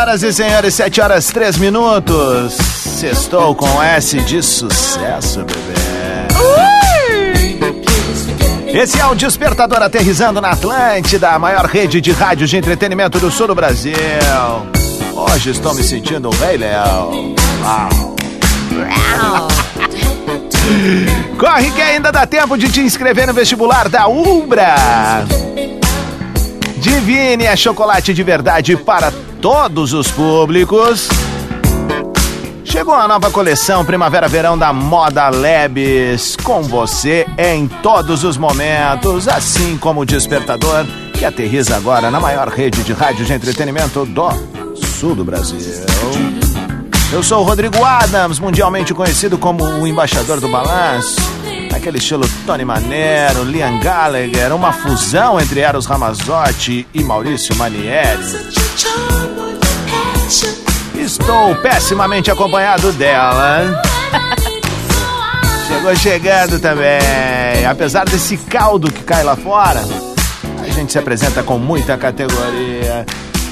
Senhoras e senhores, 7 horas 3 minutos. Sextou com S de sucesso, bebê. Esse é o Despertador aterrizando na Atlântida, a maior rede de rádio de entretenimento do sul do Brasil. Hoje estou me sentindo um rei leão. Uau. Corre que ainda dá tempo de te inscrever no vestibular da Ubra. Divine é chocolate de verdade para todos os públicos. Chegou a nova coleção Primavera-Verão da Moda Labs. Com você em todos os momentos, assim como o Despertador, que aterriza agora na maior rede de rádio de entretenimento do sul do Brasil. Eu sou o Rodrigo Adams, mundialmente conhecido como o embaixador do balanço. Aquele estilo Tony Manero, Liam Gallagher, uma fusão entre Eros Ramazzotti e Maurício Manieri. Estou pessimamente acompanhado dela. Chegou chegando também. Apesar desse caldo que cai lá fora, a gente se apresenta com muita categoria.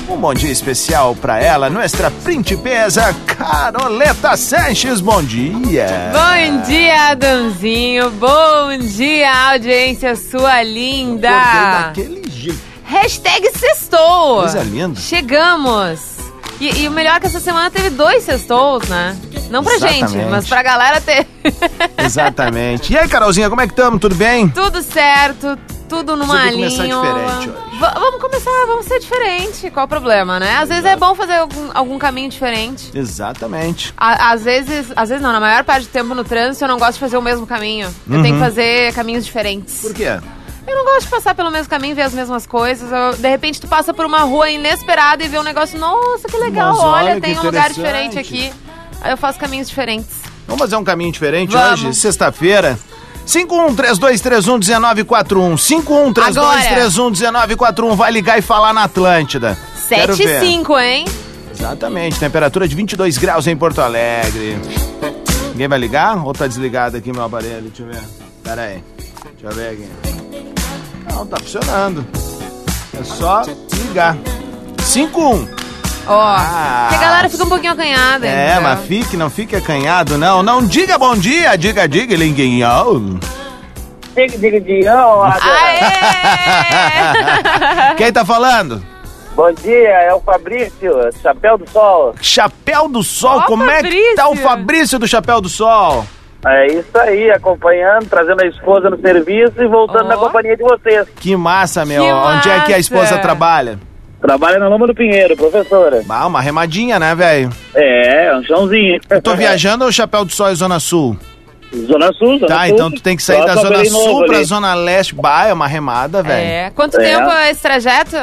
Um bom dia especial pra ela, nossa principesa Caroleta Sanches. Bom dia. Bom dia, Adãozinho. Bom dia, audiência sua linda. Daquele jeito. Hashtag sextou. Coisa linda. Chegamos. E, e o melhor é que essa semana teve dois sextous, né? Não pra gente, Exatamente. mas pra galera ter. Exatamente. E aí, Carolzinha, como é que estamos? Tudo bem? Tudo certo, tudo numa Resolvi começar linha. diferente hoje. Va- vamos começar, vamos ser diferente. Qual o problema, né? Às vezes é bom fazer algum, algum caminho diferente. Exatamente. À- Às vezes, às vezes não, na maior parte do tempo no trânsito eu não gosto de fazer o mesmo caminho. Eu tenho que fazer caminhos diferentes. Por quê? Eu não gosto de passar pelo mesmo caminho, ver as mesmas coisas. Eu- de repente tu passa por uma rua inesperada e vê um negócio, nossa, que legal, Mas olha olha, que tem um lugar diferente aqui. Aí eu faço caminhos diferentes. Vamos fazer um caminho diferente Vamos. hoje, sexta-feira. 5132311941. 5132311941. Vai ligar e falar na Atlântida. Quero 7 e ver. 5, hein? Exatamente. Temperatura de 22 graus em Porto Alegre. Ninguém vai ligar? Ou tá desligado aqui meu aparelho? Deixa eu ver. Pera aí. Deixa eu ver aqui. Não, tá funcionando. É só ligar. 51. Ó, Ah. que a galera fica um pouquinho acanhada. É, entendeu? mas fique, não fique acanhado, não. Não diga bom dia, diga, diga, linguinho. Diga, diga, diga. Ó, Aê! Quem tá falando? Bom dia, é o Fabrício, Chapéu do Sol. Chapéu do Sol, Ó, como é que tá o Fabrício. Fabrício do Chapéu do Sol? É isso aí, acompanhando, trazendo a esposa no serviço e voltando Ó. na companhia de vocês. Que massa, meu. Que Onde é que a massa. esposa trabalha? Trabalha na Loma do Pinheiro, professora. Ah, uma remadinha, né, velho? É, um chãozinho. Eu tô viajando ou Chapéu do Sol é Zona Sul? Zona Sul, Zona Tá, Sul. então tu tem que sair Só da Zona Sul pra ali. Zona Leste. Bah, é uma remada, velho. É. Quanto É. tempo é esse trajeto?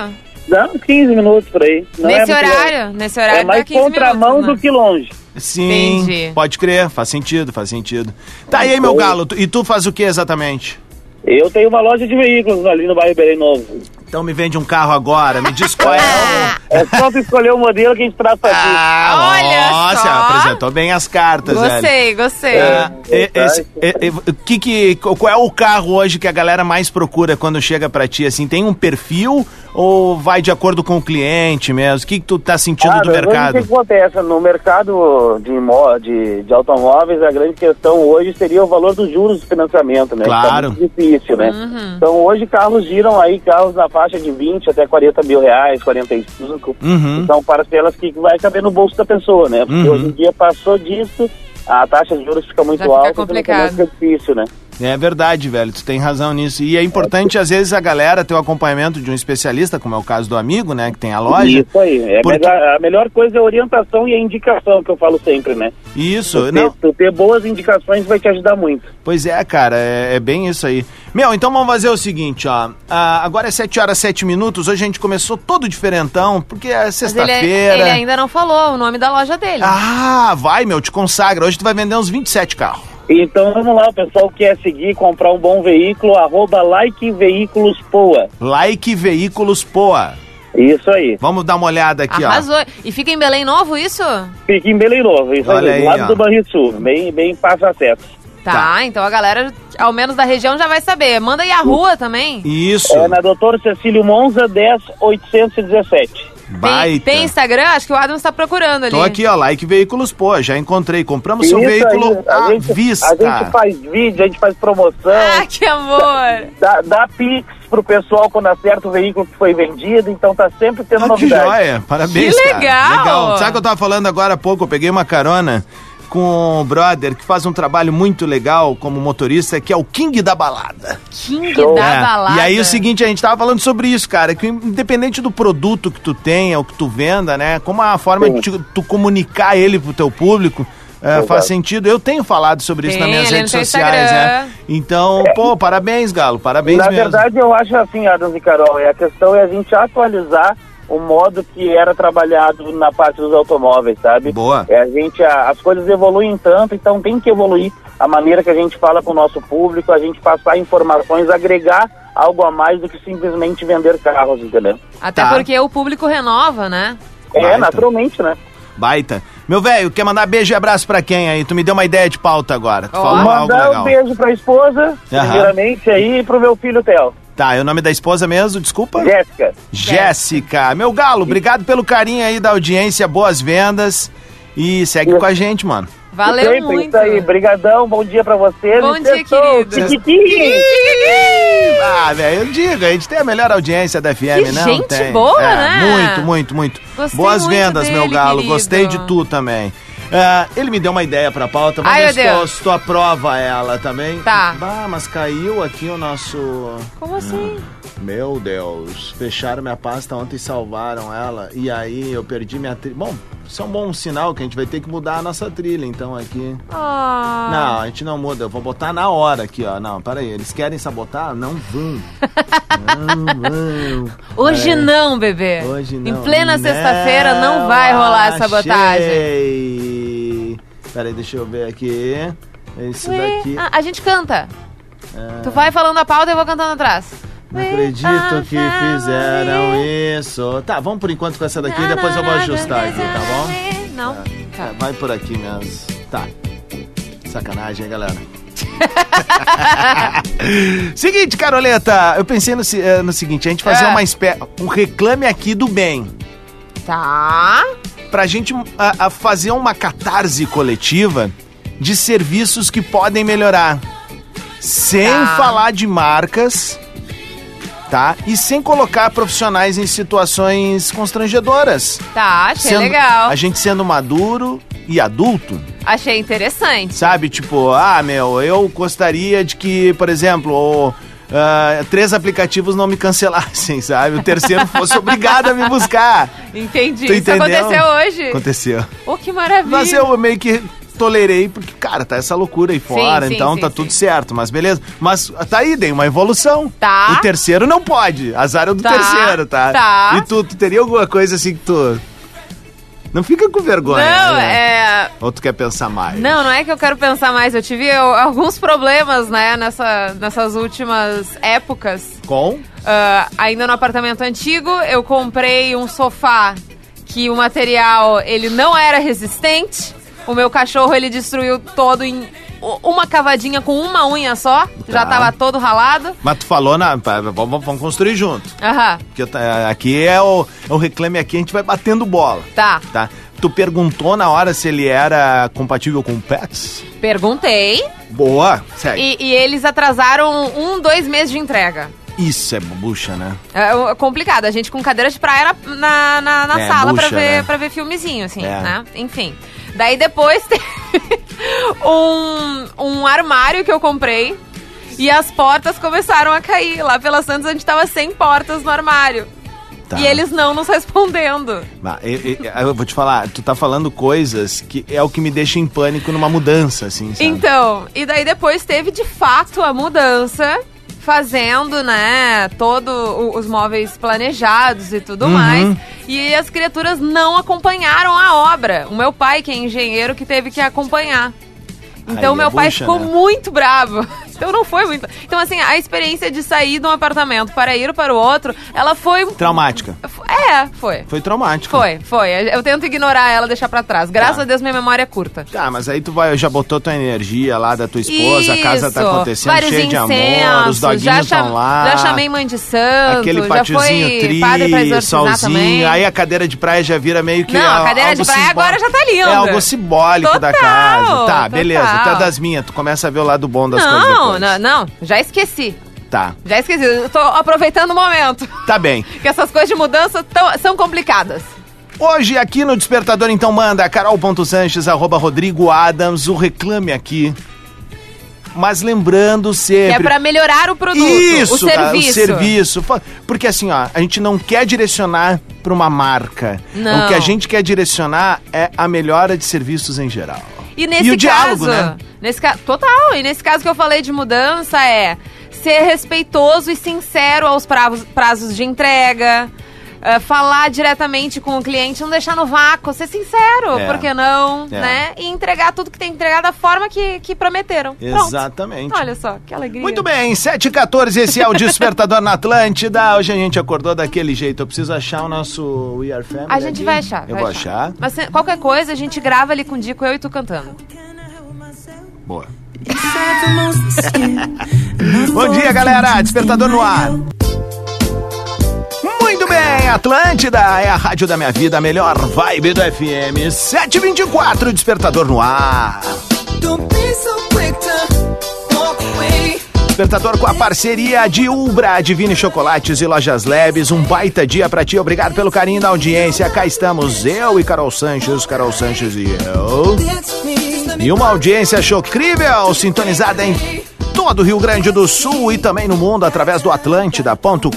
Dá uns 15 minutos por aí. Não Nesse é horário? longe. Nesse horário É mais dá 15 contramão minutos, né? do que longe. Sim, Entendi. pode crer, faz sentido, faz sentido. Tá, aí, meu galo, tu- e tu faz o que exatamente? Eu tenho uma loja de veículos ali no bairro Belém Novo. Então me vende um carro agora, me diz qual é. É só tu escolher o modelo que a gente traz pra ti. Ah, Olha nossa, só. apresentou bem as cartas, velho. Gostei, gostei. Ah, Tá, esse- e- e- o que que, qual é o carro hoje que a galera mais procura quando chega pra ti? Assim, tem um perfil ou vai de acordo com o cliente mesmo? O que, que tu tá sentindo Ah, do mercado? O que acontece? No mercado de, imó- de, de automóveis, a grande questão hoje seria o valor dos juros do financiamento, né? Claro. Que tá muito difícil, né? Então hoje carros giram aí, carros na faixa de 20 até 40 mil reais, 45. Uhum. Então parcelas que vai caber no bolso da pessoa, né? Porque Uhum. hoje em dia passou disso, a taxa de juros fica muito Já fica alta, então complicado. fica difícil, né? É verdade, velho, tu tem razão nisso. E é importante, às vezes, a galera ter o acompanhamento de um especialista, como é o caso do amigo, né, que tem a loja. Isso aí. É Porque- a melhor coisa é a orientação e a indicação, que eu falo sempre, né? Isso, Tu não, ter, tu ter boas indicações vai te ajudar muito. Pois é, cara, é, é bem isso aí. Meu, então vamos fazer o seguinte, ó. Ah, agora é 7 horas 7 minutos, hoje a gente começou todo diferentão, porque é ele, sexta-feira. ele ainda não falou o nome da loja dele. Ah, vai, meu, te consagra. Hoje tu vai vender uns 27 carros. Então vamos lá, o pessoal que quer seguir, comprar um bom veículo, arroba like veículos poa. Like Veículos Poa. Isso aí. Vamos dar uma olhada aqui, ó. Arrasou. E fica em Belém Novo isso? Fica em Belém Novo, isso Olha aí, aí, do lado ó. do Banrisul, bem, bem fácil acesso. Tá, Tá. então a galera, ao menos da região, já vai saber. Manda aí a rua também. Isso. É na Doutor Cecílio Monza, 10817. Tem, Baita. tem Instagram? Acho que o Adams tá procurando ali. Tô aqui, ó, Like Veículos Poa. Já encontrei. Compramos seu Isso veículo aí, à a gente, vista. A gente faz vídeo, a gente faz promoção, Ah, que amor! dá, dá pix pro pessoal quando acerta o veículo que foi vendido, então tá sempre tendo Ah, que novidade. joia. Parabéns, Que cara. legal. Legal. Sabe o que eu tava falando agora há pouco? Eu peguei uma carona com um brother que faz um trabalho muito legal como motorista, que é o King da Balada. King Show. da É, balada. E aí o seguinte, a gente tava falando sobre isso, cara, que independente do produto que tu tenha ou que tu venda, né, como a forma Sim. de tu, tu comunicar ele pro teu público, é, faz sentido. Eu tenho falado sobre isso Tem, nas minhas redes sociais, né? Então, pô, parabéns, Galo, parabéns Na mesmo. verdade, eu acho assim, Adams e Carol, é a questão é a gente atualizar o modo que era trabalhado na parte dos automóveis, sabe? Boa. É, a gente, a- as coisas evoluem tanto, então tem que evoluir a maneira que a gente fala com o nosso público, a gente passar informações, agregar algo a mais do que simplesmente vender carros, entendeu? Até Tá. porque o público renova, né? É, Baita. naturalmente, né? Baita. Meu velho, quer mandar beijo e abraço pra quem aí? Tu me deu uma ideia de pauta agora. Tu falou algo Mandar um legal. beijo pra esposa, Aham. primeiramente, aí, e pro meu filho Theo. Tá, e o nome da esposa mesmo, desculpa? Jéssica. Jéssica. Meu galo, obrigado pelo carinho aí da audiência, boas vendas. E segue com a gente, mano. Valeu Sempre, muito. Isso aí, brigadão, bom dia pra vocês. Bom E dia, querido. Ah, velho, eu digo, a gente tem a melhor audiência da FM, Que não gente tem? boa, É, né? Muito, muito, muito. Gostei Boas muito vendas, meu dele, galo. querido. Gostei de tu também. Ah, ele me deu uma ideia pra pauta, Ai, meu tu, Deus. se tu aprova ela também. Tá. Bah, mas caiu aqui o nosso... Como assim? Meu Deus, fecharam minha pasta ontem e salvaram ela. E aí eu perdi minha trilha. Bom, isso é um bom sinal que a gente vai ter que mudar a nossa trilha, então aqui. Ah. Não, a gente não muda, eu vou botar na hora aqui, ó. Não, peraí, eles querem sabotar? Não vão. não vão. Hoje É. não, bebê. Hoje não. Em plena sexta-feira não vai rolar essa sabotagem. Achei. Peraí, deixa eu ver aqui. Ué, daqui. ah, a gente canta. É. Tu vai falando a pauta e eu vou cantando atrás. Não acredito que fizeram isso. Tá, vamos por enquanto com essa daqui, depois eu vou ajustar aqui, tá bom? Não. É, Tá. vai por aqui mesmo. Tá. Sacanagem, hein, galera? seguinte, Caroleta, eu pensei no, eh, no seguinte, a gente fazer É. uma espécie, um reclame aqui do bem. Tá. Pra gente a, a fazer uma catarse coletiva de serviços que podem melhorar. Sem Tá. falar de marcas, tá? E sem colocar profissionais em situações constrangedoras. Tá, achei Sendo- legal. A gente sendo maduro e adulto, Achei interessante. sabe? Tipo, ah, meu, eu gostaria de que, por exemplo, o, ah, três aplicativos não me cancelassem, sabe? O terceiro fosse obrigado a me buscar. Entendi. Isso aconteceu hoje. Aconteceu. Oh, que maravilha. Mas eu meio que tolerei, porque, cara, tá essa loucura aí fora, sim, então sim, tá sim. tudo certo, mas beleza. Mas tá aí, dei uma evolução. Tá. O terceiro não pode, azar é o do Tá, terceiro, tá? tá. E tu, tu teria alguma coisa assim que tu... Não fica com vergonha, Não, né? é. Ou tu quer pensar mais? Não, não é que eu quero pensar mais. Eu tive eu, alguns problemas, né, nessa, nessas últimas épocas. Com? Ah, ainda no apartamento antigo, eu comprei um sofá que o material ele não era resistente. O meu cachorro ele destruiu todo em uma cavadinha com uma unha só. Já Tá. tava todo ralado. Mas tu falou, na, vamos, vamos construir junto. Aham, Porque tá- aqui é o, é o reclame aqui, a gente vai batendo bola. tá. Tá? Tu perguntou na hora se ele era compatível com pets? Perguntei. Boa, segue. E, e eles atrasaram um, dois meses de entrega. Isso é bucha, né? É é complicado. A gente com cadeira de praia na, na, na- É, sala pra, bucha, ver, né? pra ver filmezinho, assim, É. né? Enfim. Daí depois teve um, um armário que eu comprei e as portas começaram a cair. Lá pela Santos a gente tava sem portas no armário. Tá. E eles não nos respondendo. Eu, eu- eu vou te falar, tu tá falando coisas que é o que me deixa em pânico numa mudança, assim, sabe? Então, e daí depois teve de fato a mudança, fazendo, né, todo o- os móveis planejados e tudo Uhum. mais. E as criaturas não acompanharam a obra. O meu pai, que é engenheiro, que teve que acompanhar. Então Aí meu pai ficou né? muito bravo. Então não foi muito. Então assim, a experiência de sair de um apartamento para ir para o outro, ela foi Traumática. É, foi. Foi traumática. Foi, foi. Eu tento ignorar ela, deixar pra trás. Graças Tá. a Deus minha memória é curta. Tá, mas aí tu vai, já botou tua energia lá da tua esposa, a casa tá Isso. acontecendo Vários cheia de amor, os incensos, doguinhos estão lá. já chamei mãe de santo, Aquele patiozinho foi padre pra tri, exorcizar solzinho, também. aí a cadeira de praia já vira meio que Não, a al- cadeira de praia agora já tá linda. É algo simbólico da Total, casa. Tá, beleza, tu é total. das minhas, tu começa a ver o lado bom das coisas Não, depois. não, não, já esqueci. Tá, Já esqueci. Eu tô aproveitando o momento. tá bem. Que essas coisas de mudança tão- são complicadas. Hoje aqui no Despertador, então, manda carol.sanches, arroba Rodrigo Adams, o Reclame Aqui. Mas lembrando Que sempre... é pra melhorar o produto, Isso, o serviço. o serviço. Porque assim, ó, a gente não quer direcionar pra uma marca. Não. O que a gente quer direcionar é a melhora de serviços em geral. E nesse o diálogo, caso, né? Nesse ca... Total. E nesse caso que eu falei de mudança é ser respeitoso e sincero aos prazos, prazos de entrega. eh, falar diretamente com o cliente, não deixar no vácuo, ser sincero, É. por que não, É. né? E entregar tudo que tem que entregar da forma que, que prometeram. Pronto. Exatamente. Olha só, que alegria. Muito bem, 7h14, esse é o Despertador na Atlântida. Hoje a gente acordou daquele jeito. Eu preciso achar o nosso We Are Family. A gente ali. vai achar. Eu vai vou achar. Mas se- qualquer coisa, a gente grava ali com o Dico, eu e tu cantando. Boa. Bom dia, galera. Despertador no ar. Muito bem, Atlântida é a rádio da minha vida, a melhor vibe do FM. 724, Despertador no ar. Despertador com a parceria de Ubra, Divine Chocolates e Lojas Lebes. Um baita dia pra ti. Obrigado pelo carinho da audiência. Cá estamos eu e Carol Sanches, Carol Sanches e eu. E uma audiência chocrível, sintonizada em todo o Rio Grande do Sul e também no mundo através do atlântida.com.br.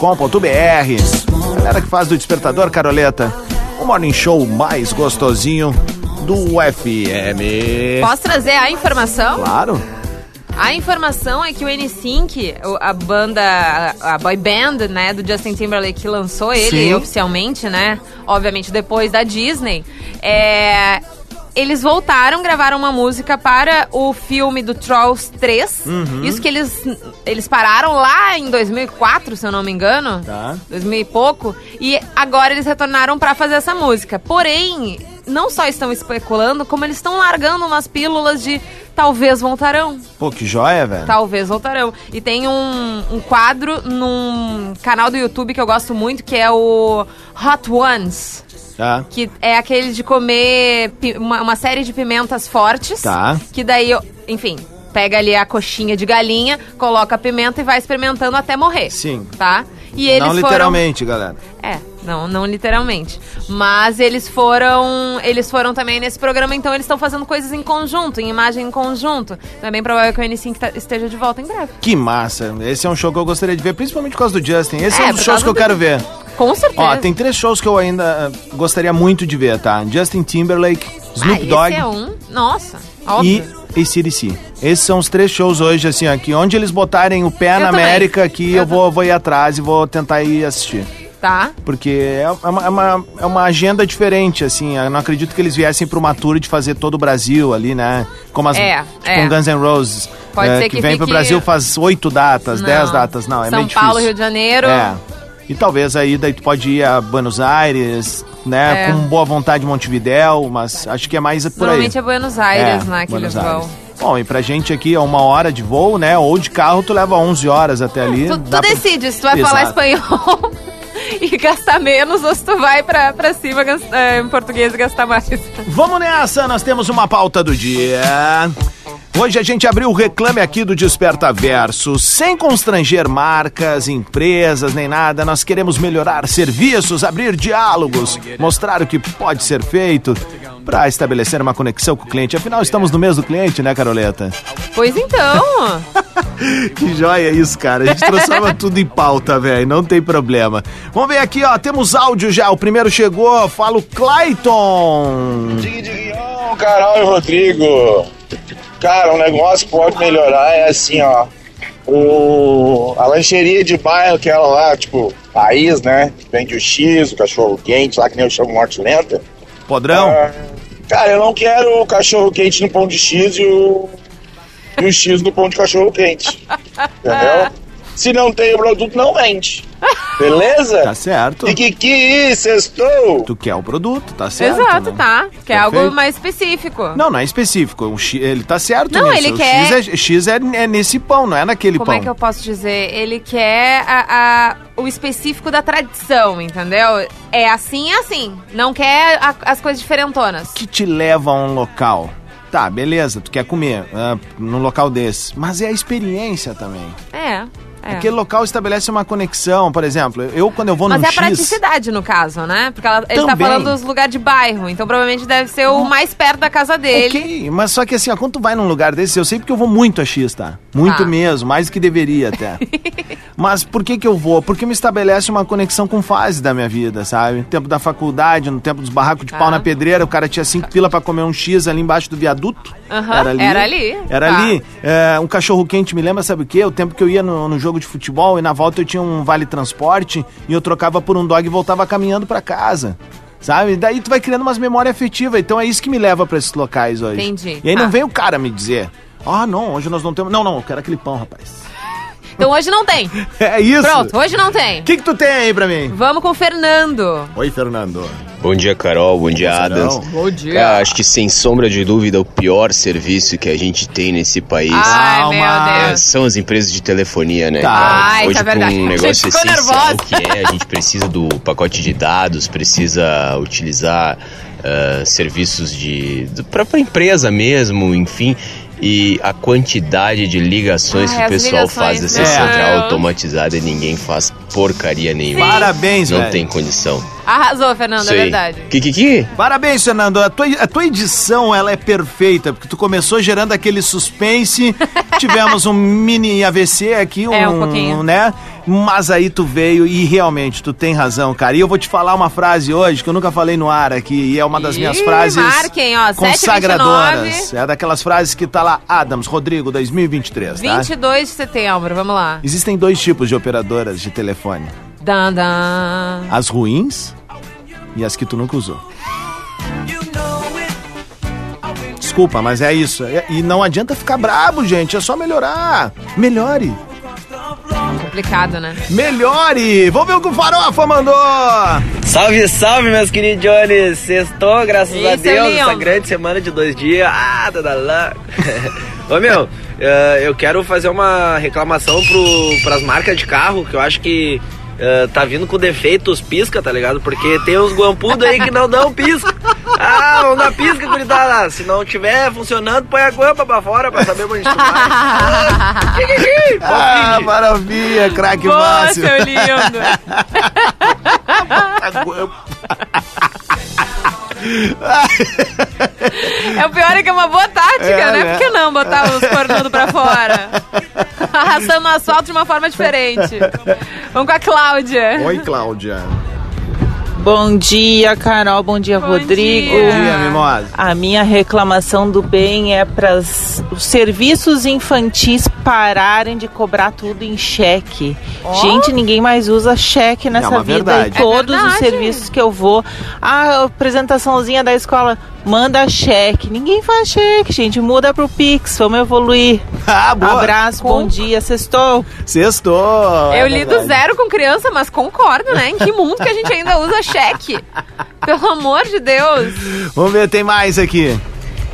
Galera que faz do Despertador, Caroleta, o morning show mais gostosinho do FM. Posso trazer a informação? Claro. A informação é que o N-Sync, a banda, a a boy band, né, do Justin Timberlake que lançou ele Sim. oficialmente, né, obviamente depois da Disney, é, eles voltaram, gravaram uma música para o filme do Trolls 3. Uhum. Isso que eles, eles pararam lá em 2004, se eu não me engano. Tá. 2000 e pouco. E agora eles retornaram pra fazer essa música. Porém, não só estão especulando, como eles estão largando umas pílulas de talvez voltarão. Pô, que joia, velho. Talvez voltarão. E tem um, um quadro num canal do YouTube que eu gosto muito, que é o Hot Ones. Tá. Que é aquele de comer uma, uma série de pimentas fortes. Tá. Que daí, eu- enfim, pega ali a coxinha de galinha, coloca a pimenta e vai experimentando até morrer. Sim. Tá? E eles Não foram... literalmente, galera. É, não, não literalmente. Mas eles foram. Eles foram também nesse programa, então eles estão fazendo coisas em conjunto, em imagem em conjunto. Então é bem provável que o N5 tá- esteja de volta em breve. Que massa. Esse é um show que eu gostaria de ver, principalmente por causa do Justin. Esse é, É, um dos shows que eu do- quero ver. Com certeza. Ó, tem três shows que eu ainda eh, gostaria muito de ver, tá? Justin Timberlake, Snoop ah, Dogg Esse é um. Nossa, e óbvio. ACDC. Esses são os três shows hoje, assim, aqui. Onde eles botarem o pé Eu na também. América aqui, eu, Eu vou, vou ir atrás e vou tentar ir assistir. Tá? Porque é uma, é uma, é uma agenda diferente, assim. Eu não acredito que eles viessem pro Mature de fazer todo o Brasil ali, né? Como as, É, tipo é. um Guns N' Roses. Pode é, ser que, que vem pro fique- Brasil faz oito datas, Não. dez datas. Não, é São meio Paulo, difícil. Rio de Janeiro. É. E talvez aí daí tu pode ir a Buenos Aires, né? É. Com boa vontade Montevidéu, mas acho que é mais por Normalmente aí. é Buenos Aires, É, né? Que Buenos eles vão. Aires. Bom, e pra gente aqui é uma hora de voo, né? Ou de carro tu leva 11 horas até ali. Tu, tu pra- decide se tu vai falar Exato. espanhol e gastar menos ou se tu vai pra, pra cima gas- é, em português e gastar mais. Vamos nessa, nós temos uma pauta do dia. Hoje a gente abriu o reclame aqui do Desperta Verso, sem constranger marcas, empresas, nem nada. Nós queremos melhorar serviços, abrir diálogos, mostrar o que pode ser feito para estabelecer uma conexão com o cliente. Afinal, estamos no mês do cliente, né, Caroleta? Pois então. Que joia isso, cara. A gente transforma tudo em pauta, velho. Não tem problema. Vamos ver aqui, ó. Temos áudio já. O primeiro chegou. Fala o Clayton. Carol e Rodrigo. Cara, um negócio que pode melhorar é assim, ó. O, a lancheria de bairro, aquela lá, tipo, raiz, né? Que vende o X, o cachorro quente, lá que nem eu chamo morte lenta. Podrão. Ah, cara, eu não quero o cachorro quente no pão de X e o, e o X no pão de cachorro quente. Entendeu? Se não tem o produto, não vende. Beleza? Tá certo. E que que sextou? Tu quer o produto, tá certo. Exato, né? tá. Que é algo Perfeito. mais específico. Não, não é específico. O X, ele tá certo Não, nisso. ele o quer- X, é, X é, é nesse pão, não é naquele Como pão. é que eu posso dizer? Ele quer a- a- o específico da tradição, entendeu? É assim, é assim. Não quer a- as coisas diferentonas. que te leva a um local? Tá, beleza, tu quer comer ah, num local desse. Mas é a experiência também. É. é. Aquele local estabelece uma conexão, por exemplo, eu quando eu vou Mas num é a X... praticidade, no caso, né? Porque ela- ele tá Também. falando dos lugares de bairro, então provavelmente deve ser o mais perto da casa dele. Ok, mas só que assim, ó, quando tu vai num lugar desse, eu sei porque eu vou muito a X, tá? Muito Tá. mesmo, mais do que deveria até. mas por que que eu vou? Porque me estabelece uma conexão com fase da minha vida, sabe? No tempo da faculdade, no tempo dos barracos de Tá. pau na pedreira, o cara tinha cinco pila pra comer um X ali embaixo do viaduto. Aham, era ali. era ali. Era Tá. ali. É, um cachorro quente me lembra, sabe o quê? O tempo que eu ia no, no jogo de futebol e na volta eu tinha um vale transporte e eu trocava por um dog e voltava caminhando pra casa. Sabe? Daí tu vai criando umas memórias afetivas. Então é isso que me leva pra esses locais hoje. Entendi. E aí Tá. não vem o cara me dizer: Ah, não, hoje nós não temos. Não, não, eu quero aquele pão, rapaz. Então hoje não tem. É isso. Pronto, hoje não tem. O que, que tu tem aí pra mim? Vamos com o Fernando. Oi, Fernando. Bom dia, Carol. Bom dia, Adams. Bom dia. Cara, acho que sem sombra de dúvida o pior serviço que a gente tem nesse país Ai, Calma. meu é, Deus. são as empresas de telefonia, né? Tá. Ai, Hoje, tá um negócio essencial que é, a gente precisa do pacote de dados, precisa utilizar ah, serviços de para a empresa mesmo, enfim. E a quantidade de ligações Ai, que o pessoal ligações, faz dessa É. central não. automatizada e ninguém faz porcaria nenhuma. Parabéns, Não velho. tem condição. Arrasou, Fernando, Isso é verdade. Que, que, que? Parabéns, Fernando. A tua, a tua edição ela é perfeita, porque tu começou gerando aquele suspense. Tivemos um mini AVC aqui, um, É, um pouquinho. né? Mas aí tu veio e realmente tu tem razão, cara. E eu vou te falar uma frase hoje que eu nunca falei no ar aqui, e é uma das minhas Ih, frases marquem, ó, 7h29. consagradoras. É daquelas frases que tá lá, Adams, Rodrigo, 2023, tá? 22 de setembro, vamos lá. Existem dois tipos de operadoras de telefone: Dan, dan. as ruins e as que tu nunca usou. Desculpa, mas é isso. É- E não adianta ficar brabo, gente. É só melhorar. Melhore. Complicado, né? Melhore! Vamos ver o que o Farofa mandou! Salve, salve, meus queridos Jones! Sextou, graças a Isso, Deus, Leon. essa grande semana de dois dias. Ah, tá da lá. Ô, meu, eh, eu quero fazer uma reclamação pro, pras marcas de carro, que eu acho que eh, tá vindo com defeito os pisca, tá ligado? Porque tem uns guampudos aí que não dão pisca. Ah, vamos dar pisca, gurizada. Se não tiver funcionando, põe a guampa pra fora pra saber onde tu vai. Ah? Ah, maravilha, craque Márcio. seu lindo. É o pior é que é uma boa tática, É, né? né? Por que não botar os cornudos pra fora? Arrastando o asfalto de uma forma diferente. Vamos com a Cláudia. Oi, Cláudia. Bom dia, Carol. Bom dia, Bom Rodrigo. dia. Bom dia, mimosa. A minha reclamação do bem é para os serviços infantis pararem de cobrar tudo em cheque. Gente, ninguém mais usa cheque nessa uma vida. verdade. E todos É os serviços que eu vou, a apresentaçãozinha da escola, manda cheque. Ninguém faz cheque, gente. Muda pro Pix, vamos evoluir. Ah, boa. Abraço, bom dia, sextou. Sextou. Eu é li do verdade. zero com criança, mas concordo, né? Em que mundo que a gente ainda usa cheque? Pelo amor de Deus. Vamos ver, tem mais aqui.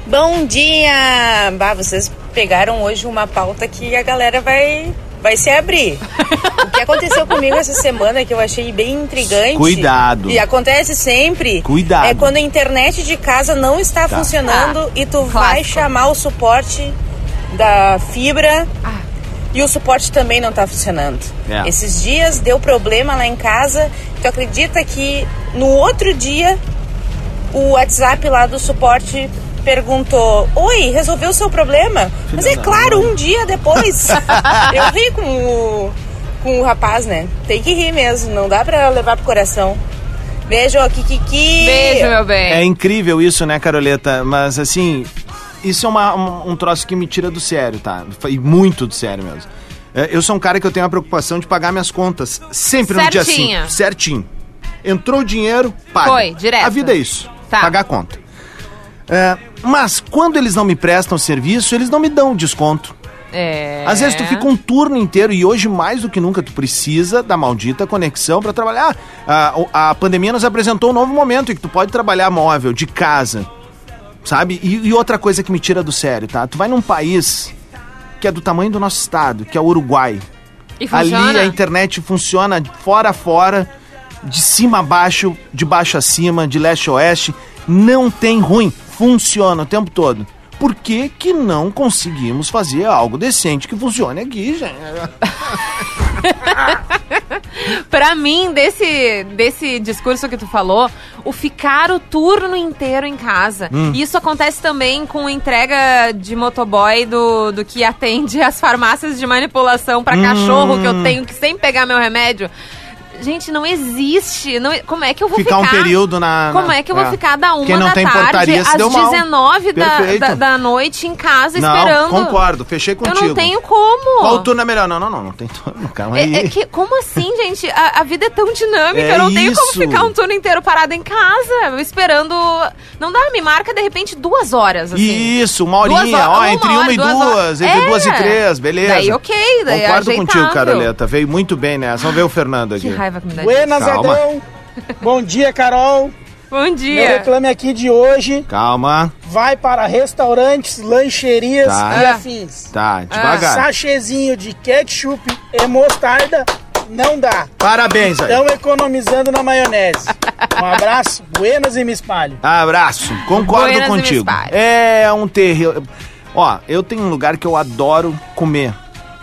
Bom dia! Bah, vocês pegaram hoje uma pauta que a galera vai, vai se abrir. O que aconteceu comigo essa semana que eu achei bem intrigante. Cuidado. E acontece sempre. Cuidado. É quando a internet de casa não está Tá. funcionando e tu vai clássico. chamar o suporte da fibra. Ah. E o suporte também não está funcionando. É. Esses dias deu problema lá em casa. Tu acredita que no outro dia o WhatsApp lá do suporte perguntou: Oi, resolveu o seu problema? Mas é claro, um dia depois. Eu ri com o, com o rapaz, né? Tem que rir mesmo, não dá pra levar pro coração. Beijo, Kikiki. Beijo, meu bem. É incrível isso, né, Caroleta? Mas assim, isso é uma- um, um troço que me tira do sério, tá? E muito do sério mesmo. É, Eu sou um cara que eu tenho a preocupação de pagar minhas contas sempre no dia Certinho. 5. Certinho. Entrou o dinheiro, paga. Foi, direto. A vida é isso. Tá. Pagar a conta. É, mas quando eles não me prestam serviço, eles não me dão desconto. É. Às vezes tu fica um turno inteiro e hoje mais do que nunca tu precisa da maldita conexão pra trabalhar. A, a pandemia nos apresentou um novo momento em que tu pode trabalhar móvel, de casa, sabe? E, e outra coisa que me tira do sério, tá? Tu vai num país que é do tamanho do nosso estado, que é o Uruguai. E funciona? Ali a internet funciona fora a fora, de cima a baixo, de baixo a cima, de leste a oeste. Não tem ruim, funciona o tempo todo. Por que, que não conseguimos fazer algo decente que funcione aqui, gente? Pra mim, desse, desse discurso que tu falou, o ficar o turno inteiro em casa. Hum. Isso acontece também com entrega de motoboy do, do que atende as farmácias de manipulação Hum. pra cachorro, que eu tenho que sempre pegar meu remédio. Gente, não existe. Não, como é que eu vou Ficar ficar? um período na- Como na- é que eu vou é. ficar da uma Quem não da tem tarde portaria às deu mal. 19 da, da, da noite em casa Não, esperando? concordo, fechei contigo. Eu não tenho como. Qual turno é melhor? Não, não, não, não tem turno, calma aí. É, é que, como assim, gente? A, a vida é tão dinâmica, É eu não tenho como isso. ficar um turno inteiro parado em casa, esperando. Não dá, me marca de repente duas horas, assim. Isso, uma Duas horinha, horas- ó, uma entre uma hora, e duas duas, entre É. duas e três, beleza. Daí ok, daí é Concordo contigo. Caroleta, veio muito bem nessa. Vamos ver o Fernando aqui. Raiva que me dá Buenas, Calma. Adão. Bom dia, Carol. Bom Meu dia. reclame aqui de hoje Calma, vai para restaurantes, lancherias Tá. e Ah. afins. tá, devagar. Sachêzinho de ketchup e mostarda não dá. Parabéns aí. Estão economizando na maionese. Um abraço, buenas e me espalho. Abraço, concordo Buenas e me contigo. É um terreno. Ó, eu tenho um lugar que eu adoro comer,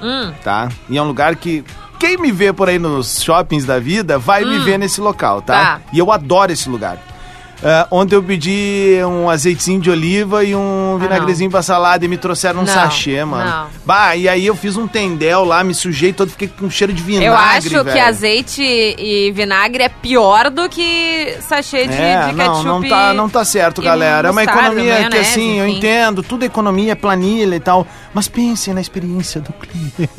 Hum, tá? E é um lugar que quem me vê por aí nos shoppings da vida vai me ver nesse local, tá? Hum. Tá. E eu adoro esse lugar. Ah, ontem eu pedi um azeitinho de oliva e um vinagrezinho pra salada e me trouxeram um Ah, Não, sachê, mano. não. Bah, e aí eu fiz um tendel lá, me sujei todo, fiquei com cheiro de vinagre, eu acho que azeite e vinagre é pior do que sachê de, É, de não, ketchup. não tá, não tá certo, galera. É uma economia que, assim, eu enfim. entendo, tudo é economia, planilha e tal. Mas pensem na experiência do cliente.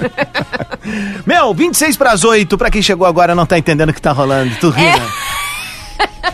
Meu, 26 para as 8, pra quem chegou agora não tá entendendo o que tá rolando. Tu ri, É. né?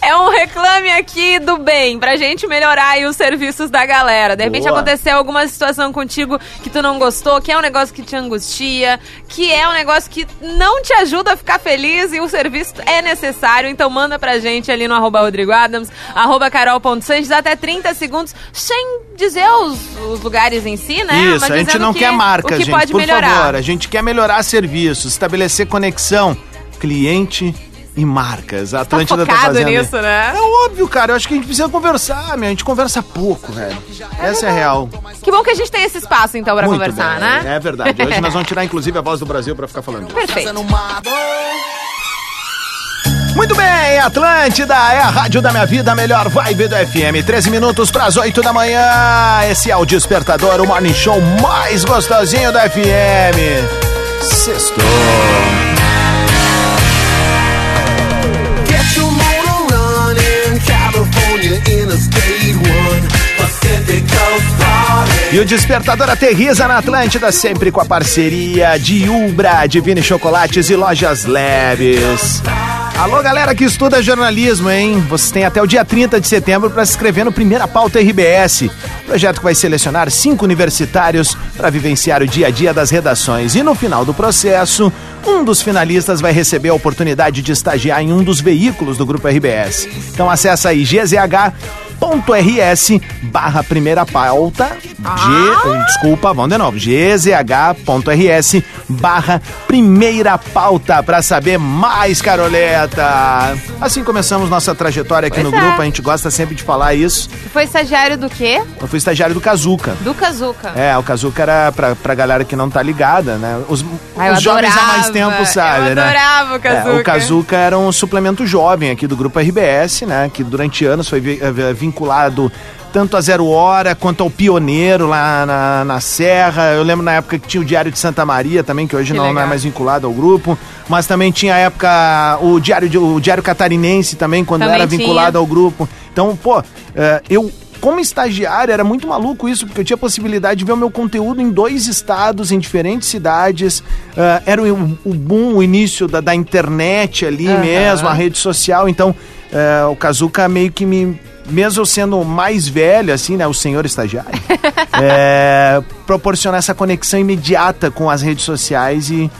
É um reclame aqui do bem, pra gente melhorar aí os serviços da galera. De repente Boa. aconteceu alguma situação contigo que tu não gostou, que é um negócio que te angustia, que é um negócio que não te ajuda a ficar feliz e o serviço é necessário. Então manda pra gente ali no arroba Rodrigo Adams, arroba carol.sanches, até 30 segundos, sem dizer os, os lugares em si, né? Isso, Mas a gente não que- quer marca, o que gente, pode por melhorar. favor. A gente quer melhorar serviços, estabelecer conexão, cliente e marcas. A Tá Atlântida tá, focado fazendo nisso, né? É óbvio, cara. Eu acho que a gente precisa conversar, meu. A gente conversa pouco, velho. Essa é a real. Que bom que a gente tem esse espaço, então, pra Muito conversar, bem. né? É verdade. Hoje nós vamos tirar, inclusive, a voz do Brasil pra ficar falando. Perfeito. Muito bem, Atlântida é a rádio da minha vida, a melhor vibe do FM. 13 minutos para as 8 da manhã. Esse é o Despertador, o morning show mais gostosinho da FM. Sextou. E o Despertador aterriza na Atlântida, sempre com a parceria de Ubra, Divine Chocolates e Lojas Leves. Alô, galera que estuda jornalismo, hein? Vocês têm até o dia 30 de setembro para se inscrever no Primeira Pauta RBS. Projeto que vai selecionar cinco universitários para vivenciar o dia a dia das redações. E no final do processo, um dos finalistas vai receber a oportunidade de estagiar em um dos veículos do Grupo RBS. Então acessa aí gzh.rs barra primeira pauta G, desculpa, vamos de novo, gzh.rs barra primeira pauta para saber mais, Caroleta. Assim começamos nossa trajetória aqui Pois no é. grupo, a gente gosta sempre de falar isso. Foi estagiário do quê? Eu fui estagiário do Kazuca. Do Kazuca. É, o Kazuca era pra, pra galera que não tá ligada, né? Os, Ah, eu os jovens há mais tempo sabem, eu né? adorava o Kazuca. É, o Kazuca era um suplemento jovem aqui do grupo RBS, né? Que durante anos foi vi- eh, vinculado tanto a Zero Hora quanto ao Pioneiro lá na, na Serra. Eu lembro na época que tinha o Diário de Santa Maria também, que hoje Que não, não é mais vinculado ao grupo. Mas também tinha a época o Diário, o Diário Catarinense também, quando Também era tinha. vinculado ao grupo. Então, pô, eh, eu como estagiário, era muito maluco isso, porque eu tinha a possibilidade de ver o meu conteúdo em dois estados, em diferentes cidades. Ah, era o, o boom, o início da, da internet ali Aham. mesmo, a rede social. Então, eh, o Kazuca meio que me. Mesmo eu sendo mais velho, assim, né? O senhor estagiário. é, proporcionar essa conexão imediata com as redes sociais e.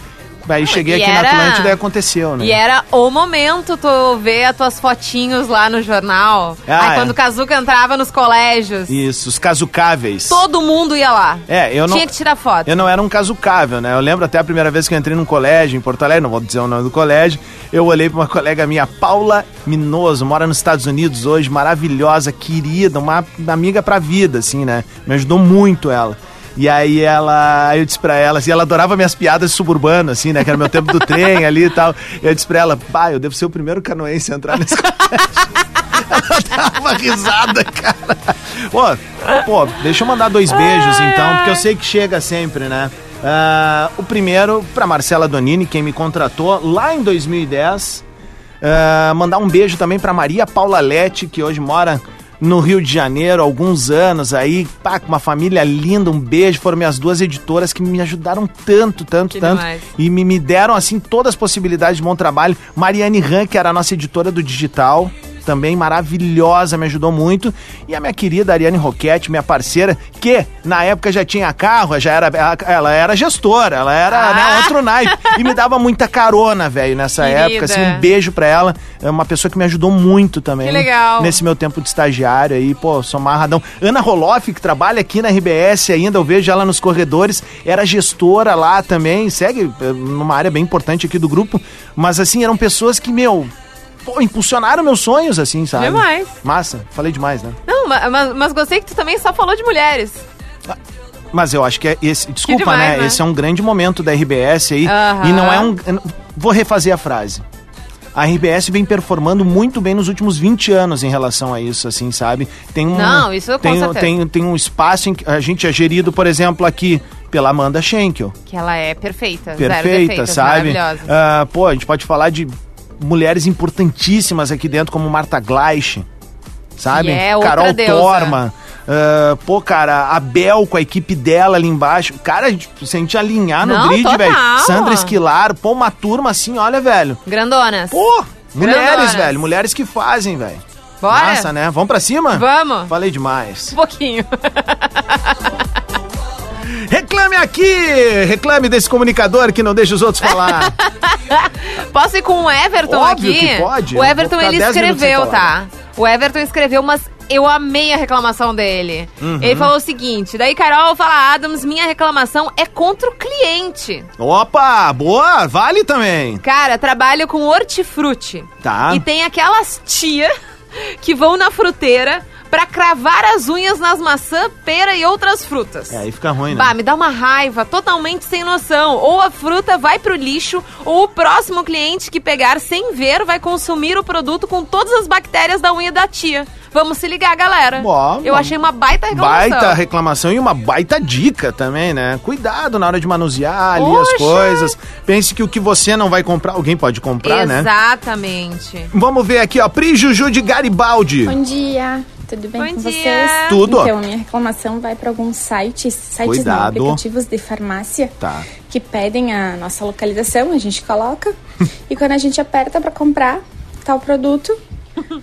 Aí cheguei e aqui era- na Atlântida e aconteceu, né? E era o momento tu ver as tuas fotinhos lá no jornal. Ah, Aí é. quando o Kazuca entrava nos colégios, Isso, os casucáveis. todo mundo ia lá. É, eu não. Tinha que tirar foto. Eu não era um casucável, né? Eu lembro até a primeira vez que eu entrei num colégio em Porto Alegre, não vou dizer o nome do colégio, eu olhei pra uma colega minha, Paula Minoso, mora nos Estados Unidos hoje, maravilhosa, querida, uma amiga pra vida, assim, né? Me ajudou muito ela. E aí ela, eu disse pra ela, assim, ela adorava minhas piadas suburbanas, assim, né? Que era meu tempo do trem ali e tal. Eu disse pra ela, pá, eu devo ser o primeiro canoense a entrar nesse ela dava risada, cara. Pô, pô, deixa eu mandar dois beijos então, porque eu sei que chega sempre, né? Ah, o primeiro pra Marcela Donini, quem me contratou lá em 2010. Ah, mandar um beijo também pra Maria Paula Lete, que hoje mora no Rio de Janeiro alguns anos aí, pá, com uma família linda, um beijo, foram minhas duas editoras que me ajudaram tanto, tanto, Que tanto, demais. e me, me deram, assim, todas as possibilidades de bom trabalho. Mariane Han, que era a nossa editora do digital, também maravilhosa, me ajudou muito. E a minha querida Ariane Roquette, minha parceira, que na época já tinha carro, já era, ela, era gestora, ela era Ah. né, outro naipe. E me dava muita carona, velho, nessa Querida. época. Assim, um beijo pra ela. É uma pessoa que me ajudou muito também. Que legal. Nesse meu tempo de estagiário aí, pô, sou amarradão. Ana Roloff, que trabalha aqui na RBS ainda, eu vejo ela nos corredores, era gestora lá também, segue eh, numa área bem importante aqui do grupo. Mas assim, eram pessoas que, meu, pô, impulsionaram meus sonhos, assim, sabe? Demais. Massa, falei demais, né? Não, ma- mas, mas gostei que tu também só falou de mulheres. Mas eu acho que é esse. Desculpa, demais, né? né? Esse é um grande momento da RBS aí. Aham. E não é um. Vou refazer a frase. A RBS vem performando muito bem nos últimos 20 anos em relação a isso, assim, sabe? Tem um, Não, isso com tem, tem, tem um espaço em que a gente é gerido, por exemplo, aqui pela Amanda Schenkel. Que ela é perfeita. Perfeita, defeitos, sabe? Maravilhosa. Ah, pô, a gente pode falar de mulheres importantíssimas aqui dentro, como Marta Gleich, sabe? É Carol deusa. Torma. ah, pô, cara, a Bel com a equipe dela ali embaixo. Cara, tipo, se a gente alinhar no Não, grid, velho. Sandra Esquilar, pô, uma turma assim, olha, velho. Grandonas. Pô, mulheres, Grandonas. velho. Mulheres que fazem, velho. Bora? Massa, né? Vamos pra cima? Vamos. Falei demais. Um pouquinho. Reclame aqui! Reclame desse comunicador que não deixa os outros falar. Posso ir com o Everton Óbvio aqui? que pode. O Everton, ele 10 minutos sem escreveu, tá? O Everton escreveu, mas eu amei a reclamação dele. Uhum. Ele falou o seguinte, daí Carol fala, Adams, minha reclamação é contra o cliente. Opa, boa, vale também. Cara, trabalho com hortifruti. Tá. E tem aquelas tia que vão na fruteira pra cravar as unhas nas maçã, pera e outras frutas. É, aí fica ruim, né? Bah, me dá uma raiva totalmente sem noção. Ou a fruta vai pro lixo, ou o próximo cliente que pegar sem ver vai consumir o produto com todas as bactérias da unha da tia. Vamos se ligar, galera. Bom, Eu achei uma baita reclamação. Baita reclamação e uma baita dica também, né? Cuidado na hora de manusear ali as Poxa. coisas. Pense que o que você não vai comprar, alguém pode comprar, né? Exatamente. Vamos ver aqui, ó. Pri Juju de Garibaldi. Bom dia. Tudo bem Bom com dia. vocês? Tudo. Então, a minha reclamação vai para alguns sites, sites não, Cuidado. aplicativos de farmácia Tá. que pedem a nossa localização, a gente coloca. e quando a gente aperta para comprar tal produto,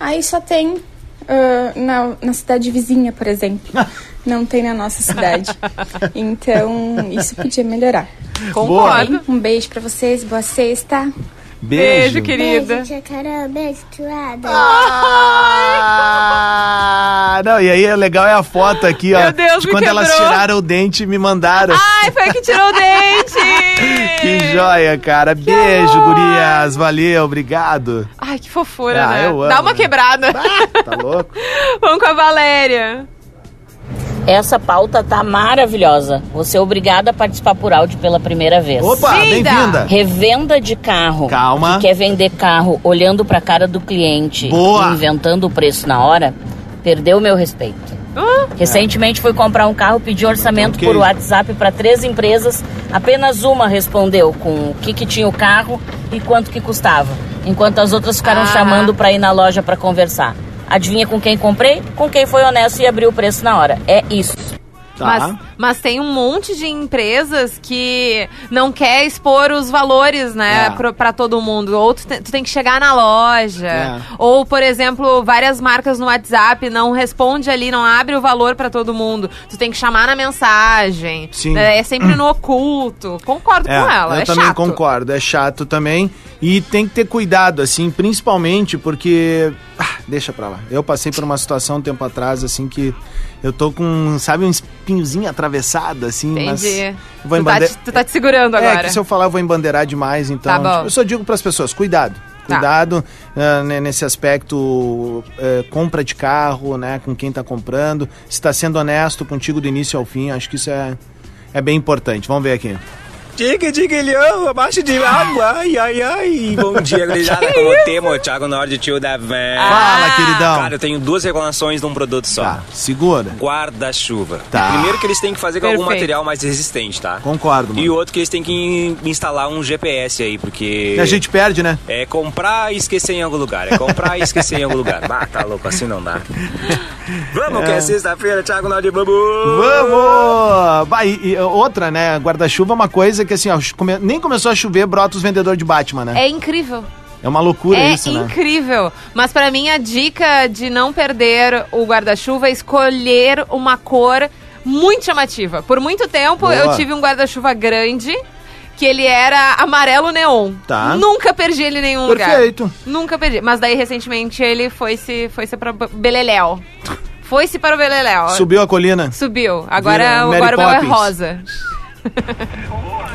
aí só tem ah, na, na cidade vizinha, por exemplo. Não tem na nossa cidade. Então, isso podia melhorar. Concordo. Um beijo para vocês, boa sexta. Beijo. querida. tia Carol, beijo, tuada. Ah, não, e aí é legal é a foto aqui, ó. Meu Deus, de me quando elas quebrou. tiraram o dente e me mandaram. Ai, foi a que tirou o dente! Que joia, cara. Beijo, amor. gurias. Valeu, obrigado. Ai, que fofura, Ah, né? eu amo, Dá uma né? quebrada. Tá louco? Vamos com a Valéria. Essa pauta tá maravilhosa. Você é obrigada a participar por áudio pela primeira vez. Opa, bem-vinda. Revenda de carro. Calma. Que quer vender carro olhando pra cara do cliente Boa. e inventando o preço na hora, perdeu meu respeito. Ah, Recentemente fui comprar um carro, pedi orçamento Ok. por WhatsApp para três empresas. Apenas uma respondeu com o que, que tinha o carro e quanto que custava. Enquanto as outras ficaram Ah. chamando para ir na loja para conversar. Adivinha com quem comprei? Com quem foi honesto e abriu o preço na hora. É isso. Tá. Mas, mas tem um monte de empresas que não quer expor os valores, né, É. pra todo mundo. Ou tu, te- tu tem que chegar na loja. É. Ou, por exemplo, várias marcas no WhatsApp não responde ali, não abre o valor pra todo mundo. Tu tem que chamar na mensagem. Sim. É, é sempre no oculto. Concordo É, com ela. eu é também chato. concordo, é chato também. E tem que ter cuidado, assim, principalmente porque. Ah, deixa pra lá. Eu passei por uma situação um tempo atrás, assim, que eu tô com, sabe, um espinhozinho atravessado, assim, mas. Entendi. Vou tu, tá te, tu tá te segurando É, agora. que se eu falar, eu vou embandeirar demais, então. Tá tipo, eu só digo pras pessoas, cuidado. Tá. Cuidado né, nesse aspecto, eh, compra de carro, né, com quem tá comprando. Se tá sendo honesto contigo do início ao fim, acho que isso é, é bem importante. Vamos ver aqui. Diga, diga, Leão, abaixo de água. Ai, ai, ai. Bom dia, gurizada. Como temos? Thiago Nord, tio da Van. Fala, queridão. Cara, eu tenho duas reclamações de um produto só. Tá, segura. Guarda-chuva. Tá. Primeiro que eles têm que fazer com algum Perfeito. material mais resistente, tá? Concordo, mano. E o outro que eles têm que in- instalar um GPS aí, porque... E a gente perde, né? É comprar e esquecer em algum lugar. É comprar e esquecer em algum lugar. Ah, tá louco, assim não dá. Vamos, que é sexta-feira, Thiago Nord, vamos! Vamos! Bah, e, e outra, né? Guarda-chuva é uma coisa que assim, ó, come- nem começou a chover, brota os vendedores de Batman, né? É incrível. É uma loucura é isso, né? incrível. Mas pra mim a dica de não perder o guarda-chuva é escolher uma cor muito chamativa. Por muito tempo Boa. eu tive um guarda-chuva grande que ele era amarelo neon. Tá. Nunca perdi ele em nenhum Perfeito. lugar. Nunca perdi. Mas daí recentemente ele foi-se foi -se para Beleléu. Foi-se para o Beleléu. Subiu a colina. Subiu. Agora, Vira Mary agora o meu é Poppins. rosa.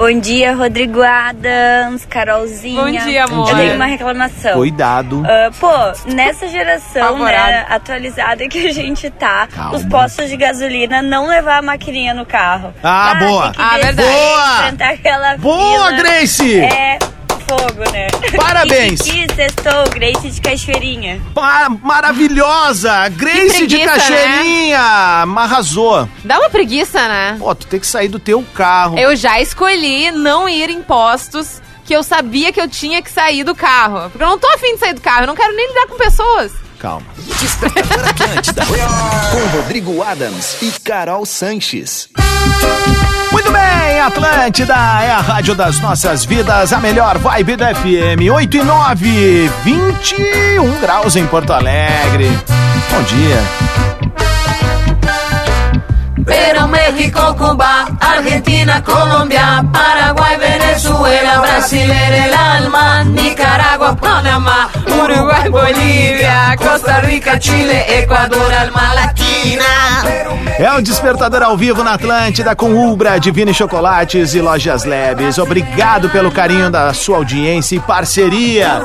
Bom dia, Rodrigo Adams, Carolzinha. Bom dia, amor. Eu tenho uma reclamação. Cuidado. Ah, pô, nessa geração né, atualizada que a gente tá, Calma. os postos de gasolina não levar a maquininha no carro. Ah, boa. Tem que Ah, verdade. Boa. Enfrentar aquela Boa, fila. Grace! É fogo, né? Parabéns. E que sextou, Grace de Cachoeirinha. Pa- maravilhosa! Grace de preguiça, Cachoeirinha! Arrasou. Dá uma preguiça, né? Pô, tu tem que sair do teu carro. Eu já escolhi não ir em postos que eu sabia que eu tinha que sair do carro. Porque eu não tô afim de sair do carro, eu não quero nem lidar com pessoas. Calma. Despertador Atlântida. com Rodrigo Adams e Carol Sanches. Muito bem, Atlântida é a rádio das nossas vidas, a melhor vibe da FM. 8 e 9, 21 graus em Porto Alegre. Bom dia. Pero México, Cuba, Argentina, Colombia, Paraguay, Venezuela, Brasil era el alma, Nicaragua, Panamá, Uruguay, Bolívia, Costa Rica, Chile, Equador, alma latina. É o Despertador ao vivo na Atlântida com Ubra, Divine Chocolates e Lojas Leves. Obrigado pelo carinho da sua audiência e parceria.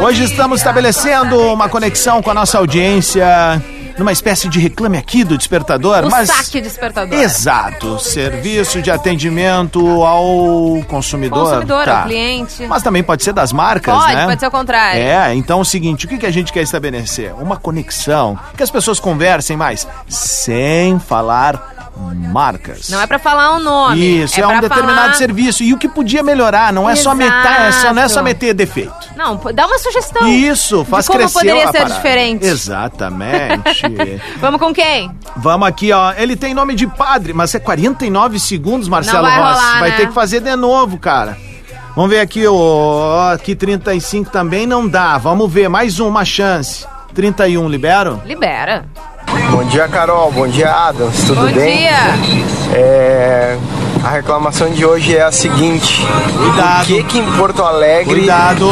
Hoje estamos estabelecendo uma conexão com a nossa audiência numa espécie de reclame aqui do Despertador, O mas saque despertador. Exato, serviço de atendimento ao consumidor. Consumidor, Tá. ao cliente. Mas também pode ser das marcas, Pode, né? pode ser o contrário. É, então é o seguinte, o que, que a gente quer estabelecer? Uma conexão, que as pessoas conversem mais sem falar marcas. Não é pra falar um nome. Isso, é, um pra determinado falar- serviço. E o que podia melhorar, não é só meter, é só, não é só meter defeito. Não, dá uma sugestão. Isso, faz de como crescer poderia a ser parada. diferente. Exatamente. Vamos com quem? Vamos aqui, ó. Ele tem nome de padre, mas é 49 segundos, Marcelo Não vai Rossi. rolar, vai né? ter que fazer de novo, cara. Vamos ver aqui, ó. Aqui 35 também não dá. Vamos ver, mais uma chance. 31, libero? Libera. Bom dia, Carol. Bom dia, Adams. Tudo Bom bem? dia. É, a reclamação de hoje é a seguinte: Cuidado. Por que, que em Porto Alegre Cuidado.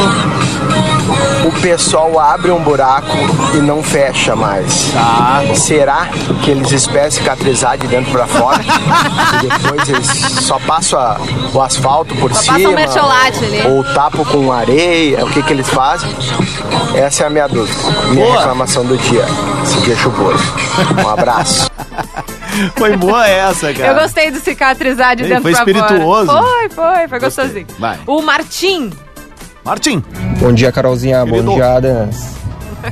O pessoal abre um buraco e não fecha mais? Tá. Será que eles esperam cicatrizar de dentro pra fora? e depois eles só passam a- o asfalto por Só cima? um. Ou tapam com areia? O que, que eles fazem? Essa é a minha dúvida. Minha Boa. reclamação do dia. Esse dia chuvoso. Um abraço. Foi boa essa, cara. Eu gostei de cicatrizar de Ei, dentro foi pra espirituoso. fora. Foi, foi, foi gostosinho. Vai. O Martim. Martim. Bom dia, Carolzinha. Querido. Bom dia, Adams.